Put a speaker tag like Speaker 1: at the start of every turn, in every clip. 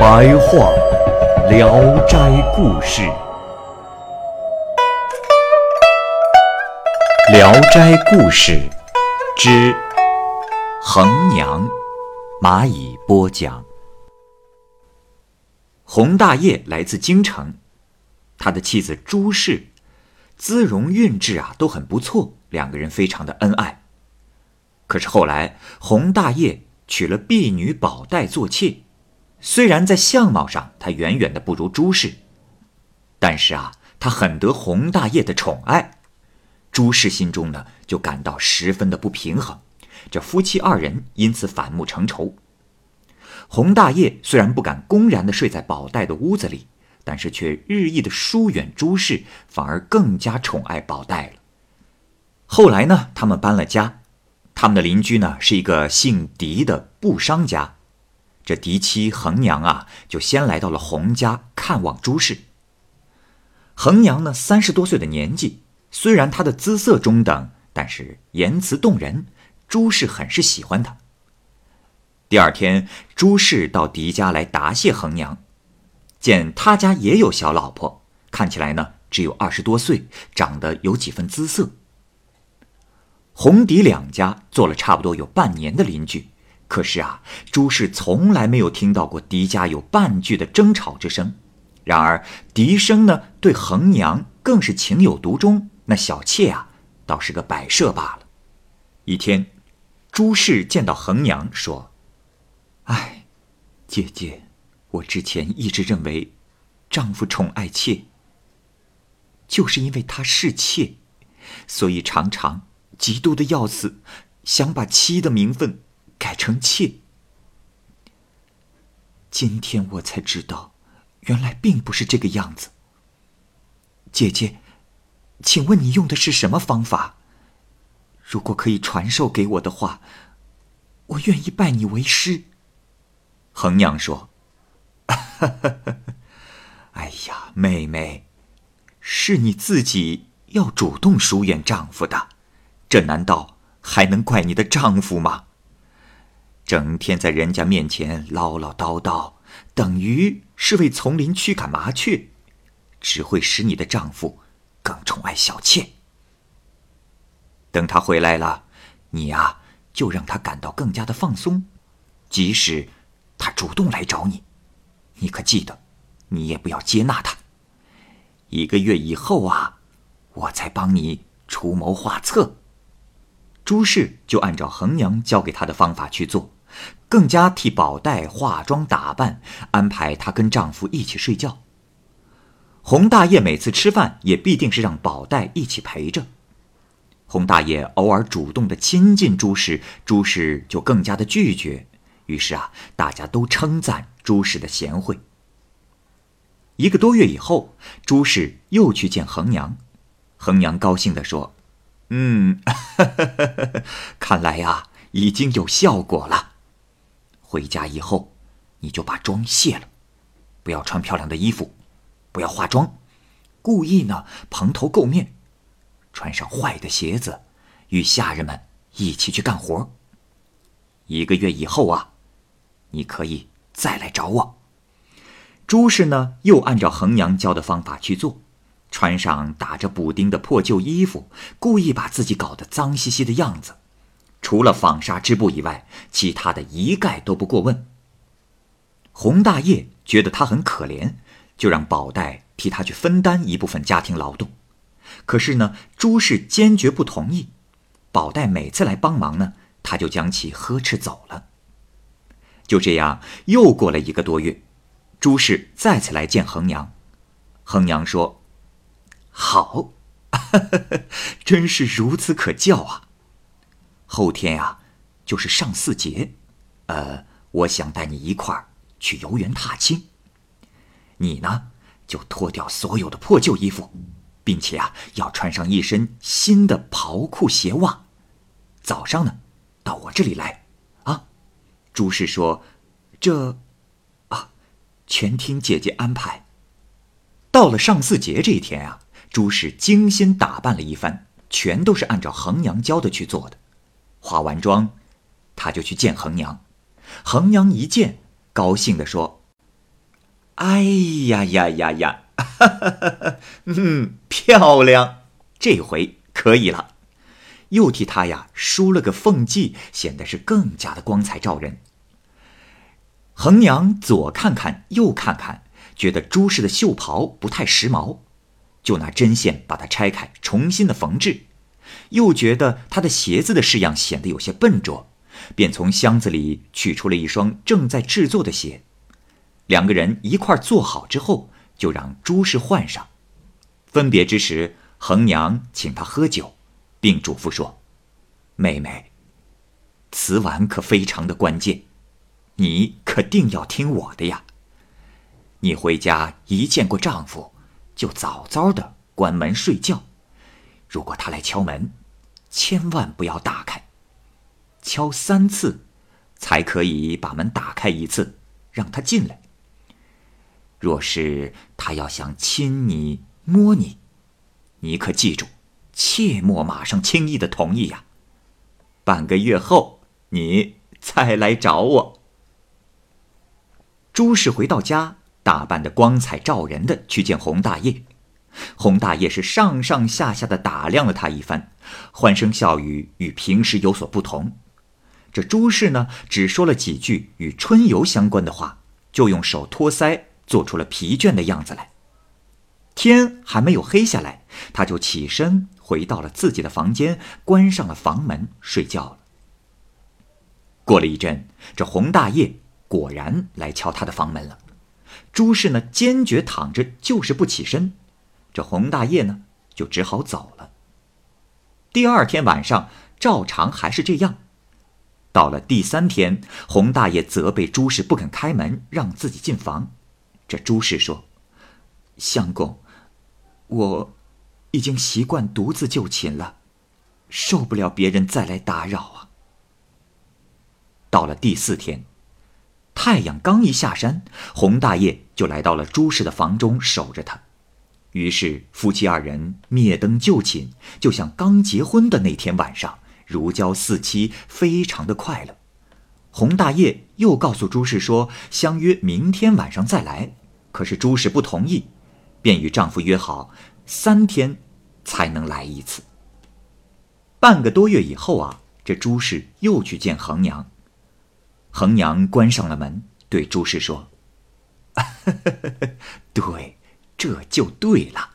Speaker 1: 白话《聊斋故事》，《聊斋故事》之衡娘，蚂蚁播讲。洪大业来自京城，他的妻子朱氏，姿容韵致啊都很不错，两个人非常的恩爱。可是后来洪大业娶了婢女宝黛做妾，虽然在相貌上他远远的不如朱氏，但是啊，他很得洪大业的宠爱，朱氏心中呢就感到十分的不平衡，这夫妻二人因此反目成仇。洪大业虽然不敢公然的睡在宝黛的屋子里，但是却日益的疏远朱氏，反而更加宠爱宝黛了。后来呢，他们搬了家，他们的邻居呢是一个姓狄的布商家，这嫡妻恒娘啊，就先来到了洪家看望朱氏。恒娘呢三十多岁的年纪，虽然她的姿色中等，但是言辞动人，朱氏很是喜欢她。第二天，朱氏到狄家来答谢恒娘，见他家也有小老婆，看起来呢只有二十多岁，长得有几分姿色。洪狄两家做了差不多有半年的邻居，可是啊，朱氏从来没有听到过狄家有半句的争吵之声。然而狄生呢，对衡娘更是情有独钟，那小妾啊，倒是个摆设罢了。一天，朱氏见到衡娘，说。哎，姐姐，我之前一直认为，丈夫宠爱妾，就是因为他是妾，所以常常嫉妒的要死，想把妻的名分改成妾。今天我才知道，原来并不是这个样子。姐姐，请问你用的是什么方法？如果可以传授给我的话，我愿意拜你为师。衡娘说：“ 哎呀，妹妹，是你自己要主动疏远丈夫的，这难道还能怪你的丈夫吗？整天在人家面前唠唠叨叨，等于是为丛林驱赶麻雀，只会使你的丈夫更宠爱小妾。等他回来了，你呀，就让他感到更加的放松，即使……”他主动来找你，你可记得，你也不要接纳他。一个月以后啊，我再帮你出谋划策。朱氏就按照衡娘教给她的方法去做，更加替宝黛化妆打扮，安排她跟丈夫一起睡觉。洪大爷每次吃饭也必定是让宝黛一起陪着。洪大爷偶尔主动的亲近朱氏，朱氏就更加的拒绝。于是啊，大家都称赞朱氏的贤惠。一个多月以后，朱氏又去见恒娘，恒娘高兴地说：“嗯，看来呀，已经有效果了。回家以后，你就把妆卸了，不要穿漂亮的衣服，不要化妆，故意呢蓬头垢面，穿上坏的鞋子，与下人们一起去干活。一个月以后啊。”你可以再来找我。朱氏呢，又按照衡娘教的方法去做，穿上打着补丁的破旧衣服，故意把自己搞得脏兮兮的样子。除了纺纱织布以外，其他的一概都不过问。洪大业觉得他很可怜，就让宝黛替他去分担一部分家庭劳动。可是呢，朱氏坚决不同意。宝黛每次来帮忙呢，他就将其呵斥走了。就这样，又过了一个多月，朱氏再次来见衡娘。衡娘说：“好，真是孺子可教啊！后天呀，就是上巳节，呃，我想带你一块儿去游园踏青。你呢，就脱掉所有的破旧衣服，并且啊，要穿上一身新的袍裤鞋袜。早上呢，到我这里来，啊。朱氏说：“这，啊，全听姐姐安排。”到了上巳节这一天啊，朱氏精心打扮了一番，全都是按照衡娘教的去做的。化完妆，他就去见衡娘。衡娘一见，高兴地说：“哎呀呀呀呀，哈哈哈！嗯，漂亮，这回可以了。”又替他呀梳了个凤髻，显得是更加的光彩照人。衡娘左看看，右看看，觉得朱氏的袖袍不太时髦，就拿针线把它拆开，重新的缝制。又觉得他的鞋子的式样显得有些笨拙，便从箱子里取出了一双正在制作的鞋。两个人一块做好之后，就让朱氏换上。分别之时，恒娘请他喝酒，并嘱咐说：“妹妹，此晚可非常的关键，你可定要听我的呀。你回家一见过丈夫，就早早的关门睡觉。如果他来敲门，千万不要打开，敲三次，才可以把门打开一次，让他进来。若是他要想亲你、摸你，你可记住，切莫马上轻易的同意呀。半个月后，你再来找我。朱氏回到家，打扮的光彩照人的去见洪大业。洪大爷是上上下下的打量了他一番，欢声笑语与平时有所不同。这朱氏呢，只说了几句与春游相关的话，就用手托腮，做出了疲倦的样子来。天还没有黑下来，他就起身回到了自己的房间，关上了房门，睡觉了。过了一阵，这洪大爷果然来敲他的房门了。朱氏呢，坚决躺着，就是不起身。这洪大业呢，就只好走了。第二天晚上，照常还是这样。到了第三天，洪大爷责备朱氏不肯开门，让自己进房。这朱氏说：“相公，我已经习惯独自就寝了，受不了别人再来打扰啊。”到了第四天，太阳刚一下山，洪大爷就来到了朱氏的房中守着他。于是夫妻二人灭灯就寝，就像刚结婚的那天晚上，如胶似漆，非常的快乐。洪大业又告诉朱氏说，相约明天晚上再来，可是朱氏不同意，便与丈夫约好三天才能来一次。半个多月以后啊，这朱氏又去见衡娘，衡娘关上了门，对朱氏说：“ 对。”这就对了，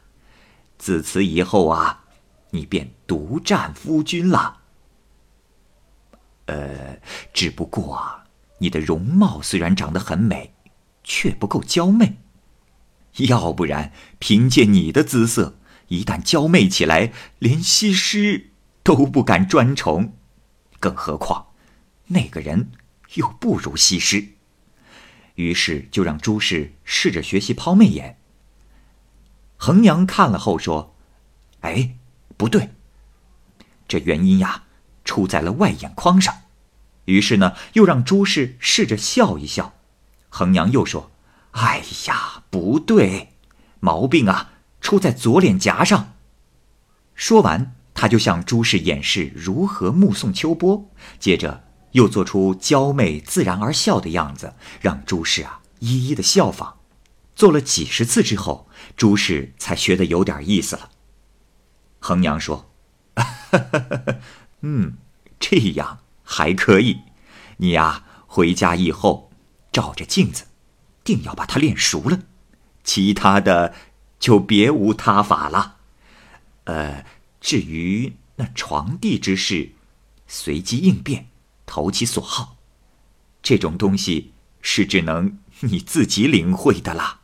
Speaker 1: 自此以后啊，你便独占夫君了。呃，只不过啊，你的容貌虽然长得很美，却不够娇媚。要不然，凭借你的姿色，一旦娇媚起来，连西施都不敢专宠。更何况，那个人又不如西施。于是就让朱氏试着学习抛媚眼。衡娘看了后说：“哎，不对。这原因呀，出在了外眼眶上。于是呢，又让朱氏试着笑一笑。衡娘又说：‘哎呀，不对，毛病啊，出在左脸颊上。’说完，他就向朱氏演示如何目送秋波，接着又做出娇媚自然而笑的样子，让朱氏啊一一的效仿。做了几十次之后。”朱氏才学得有点意思了。衡娘说：“嗯，这样还可以。你呀，回家以后照着镜子，定要把它练熟了。其他的就别无他法了。呃，至于那床地之事，随机应变，投其所好，这种东西是只能你自己领会的啦。”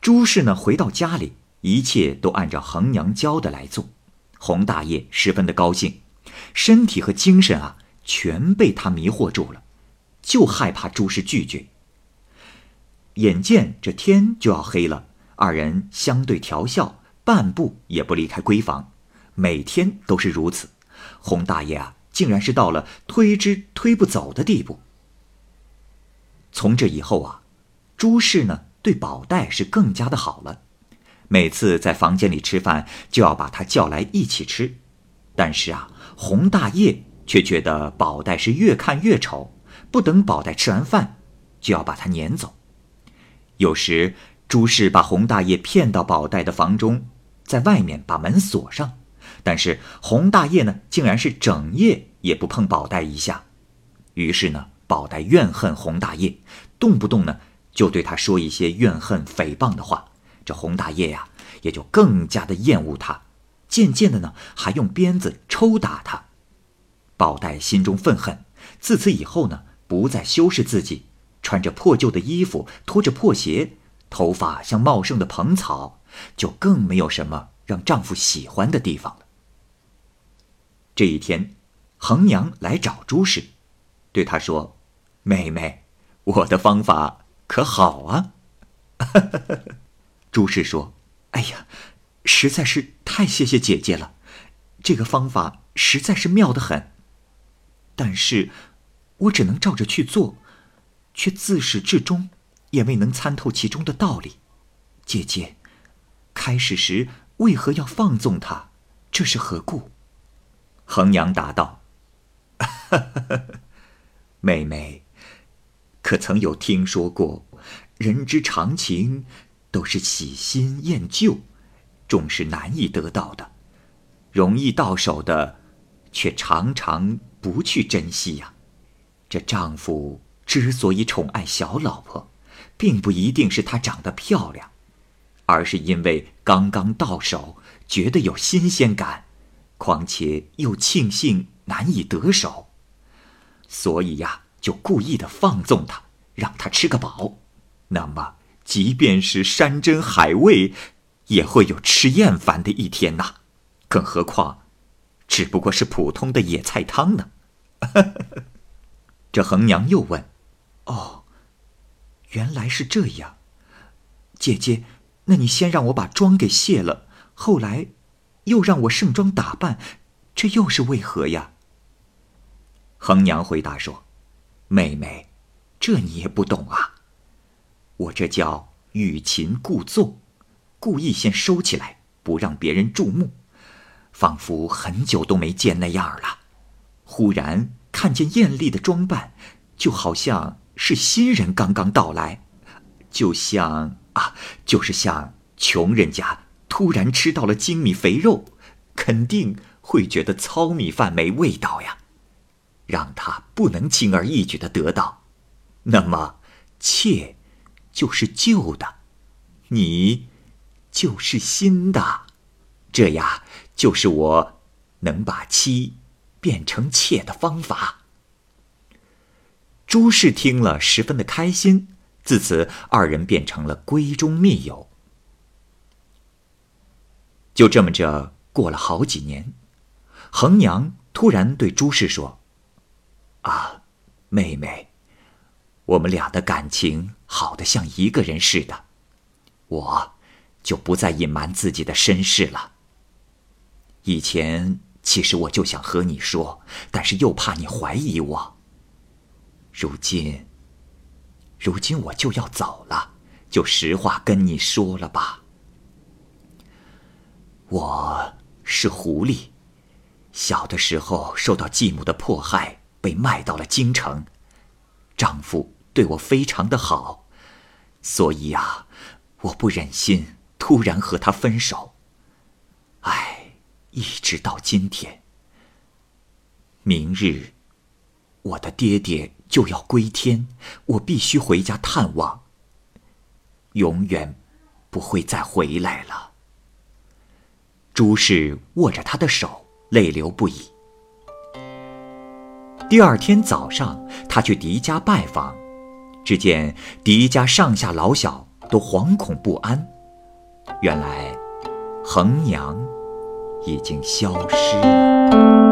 Speaker 1: 朱氏呢，回到家里，一切都按照衡娘教的来做。洪大爷十分的高兴，身体和精神啊，全被他迷惑住了，就害怕朱氏拒绝。眼见这天就要黑了，二人相对调笑，半步也不离开闺房，每天都是如此。洪大爷啊，竟然是到了推之推不走的地步。从这以后啊，朱氏呢对宝黛是更加的好了，每次在房间里吃饭就要把他叫来一起吃。但是啊，洪大业却觉得宝黛是越看越丑，不等宝黛吃完饭，就要把她撵走。有时朱氏把洪大业骗到宝黛的房中，在外面把门锁上。但是洪大业呢，竟然是整夜也不碰宝黛一下。于是呢，宝黛怨恨洪大业，动不动呢就对他说一些怨恨诽谤的话。这洪大业呀，也就更加的厌恶他，渐渐的呢，还用鞭子抽打他。宝黛心中愤恨，自此以后呢，不再修饰自己，穿着破旧的衣服，拖着破鞋，头发像茂盛的蓬草，就更没有什么让丈夫喜欢的地方了。这一天，恒娘来找朱氏，对他说：“妹妹，我的方法可好啊？” 朱氏说：“哎呀，实在是太谢谢姐姐了，这个方法实在是妙得很。但是，我只能照着去做，却自始至终也未能参透其中的道理。姐姐，开始时为何要放纵他？这是何故？”衡阳答道：“ 妹妹，可曾有听说过，人之常情都是喜新厌旧，总是难以得到的，容易到手的，却常常不去珍惜呀。这丈夫之所以宠爱小老婆，并不一定是她长得漂亮，而是因为刚刚到手，觉得有新鲜感。”况且又庆幸难以得手，所以呀，就故意的放纵他，让他吃个饱。那么，即便是山珍海味，也会有吃厌烦的一天呐。更何况，只不过是普通的野菜汤呢。这恒娘又问：“哦，原来是这样，姐姐，那你先让我把妆给卸了，后来。”又让我盛装打扮，这又是为何呀？恒娘回答说：“妹妹，这你也不懂啊。我这叫欲擒故纵，故意先收起来，不让别人注目，仿佛很久都没见那样了。忽然看见艳丽的装扮，就好像是新人刚刚到来，就像啊，就是像穷人家。”突然吃到了精米肥肉，肯定会觉得糙米饭没味道呀。让他不能轻而易举的得到，那么妾就是旧的，你就是新的，这呀就是我能把妻变成妾的方法。朱氏听了十分的开心，自此二人变成了闺中密友。就这么着过了好几年，恒娘突然对朱氏说：“啊，妹妹，我们俩的感情好的像一个人似的，我就不再隐瞒自己的身世了。以前其实我就想和你说，但是又怕你怀疑我。如今，如今我就要走了，就实话跟你说了吧。”我是狐狸，小的时候受到继母的迫害，被卖到了京城。丈夫对我非常的好，所以呀，我不忍心突然和他分手。唉，一直到今天。明日，我的爹爹就要归天，我必须回家探望。永远不会再回来了。朱氏握着他的手，泪流不已。第二天早上，他去狄家拜访，只见狄家上下老小都惶恐不安。原来，恒娘已经消失了。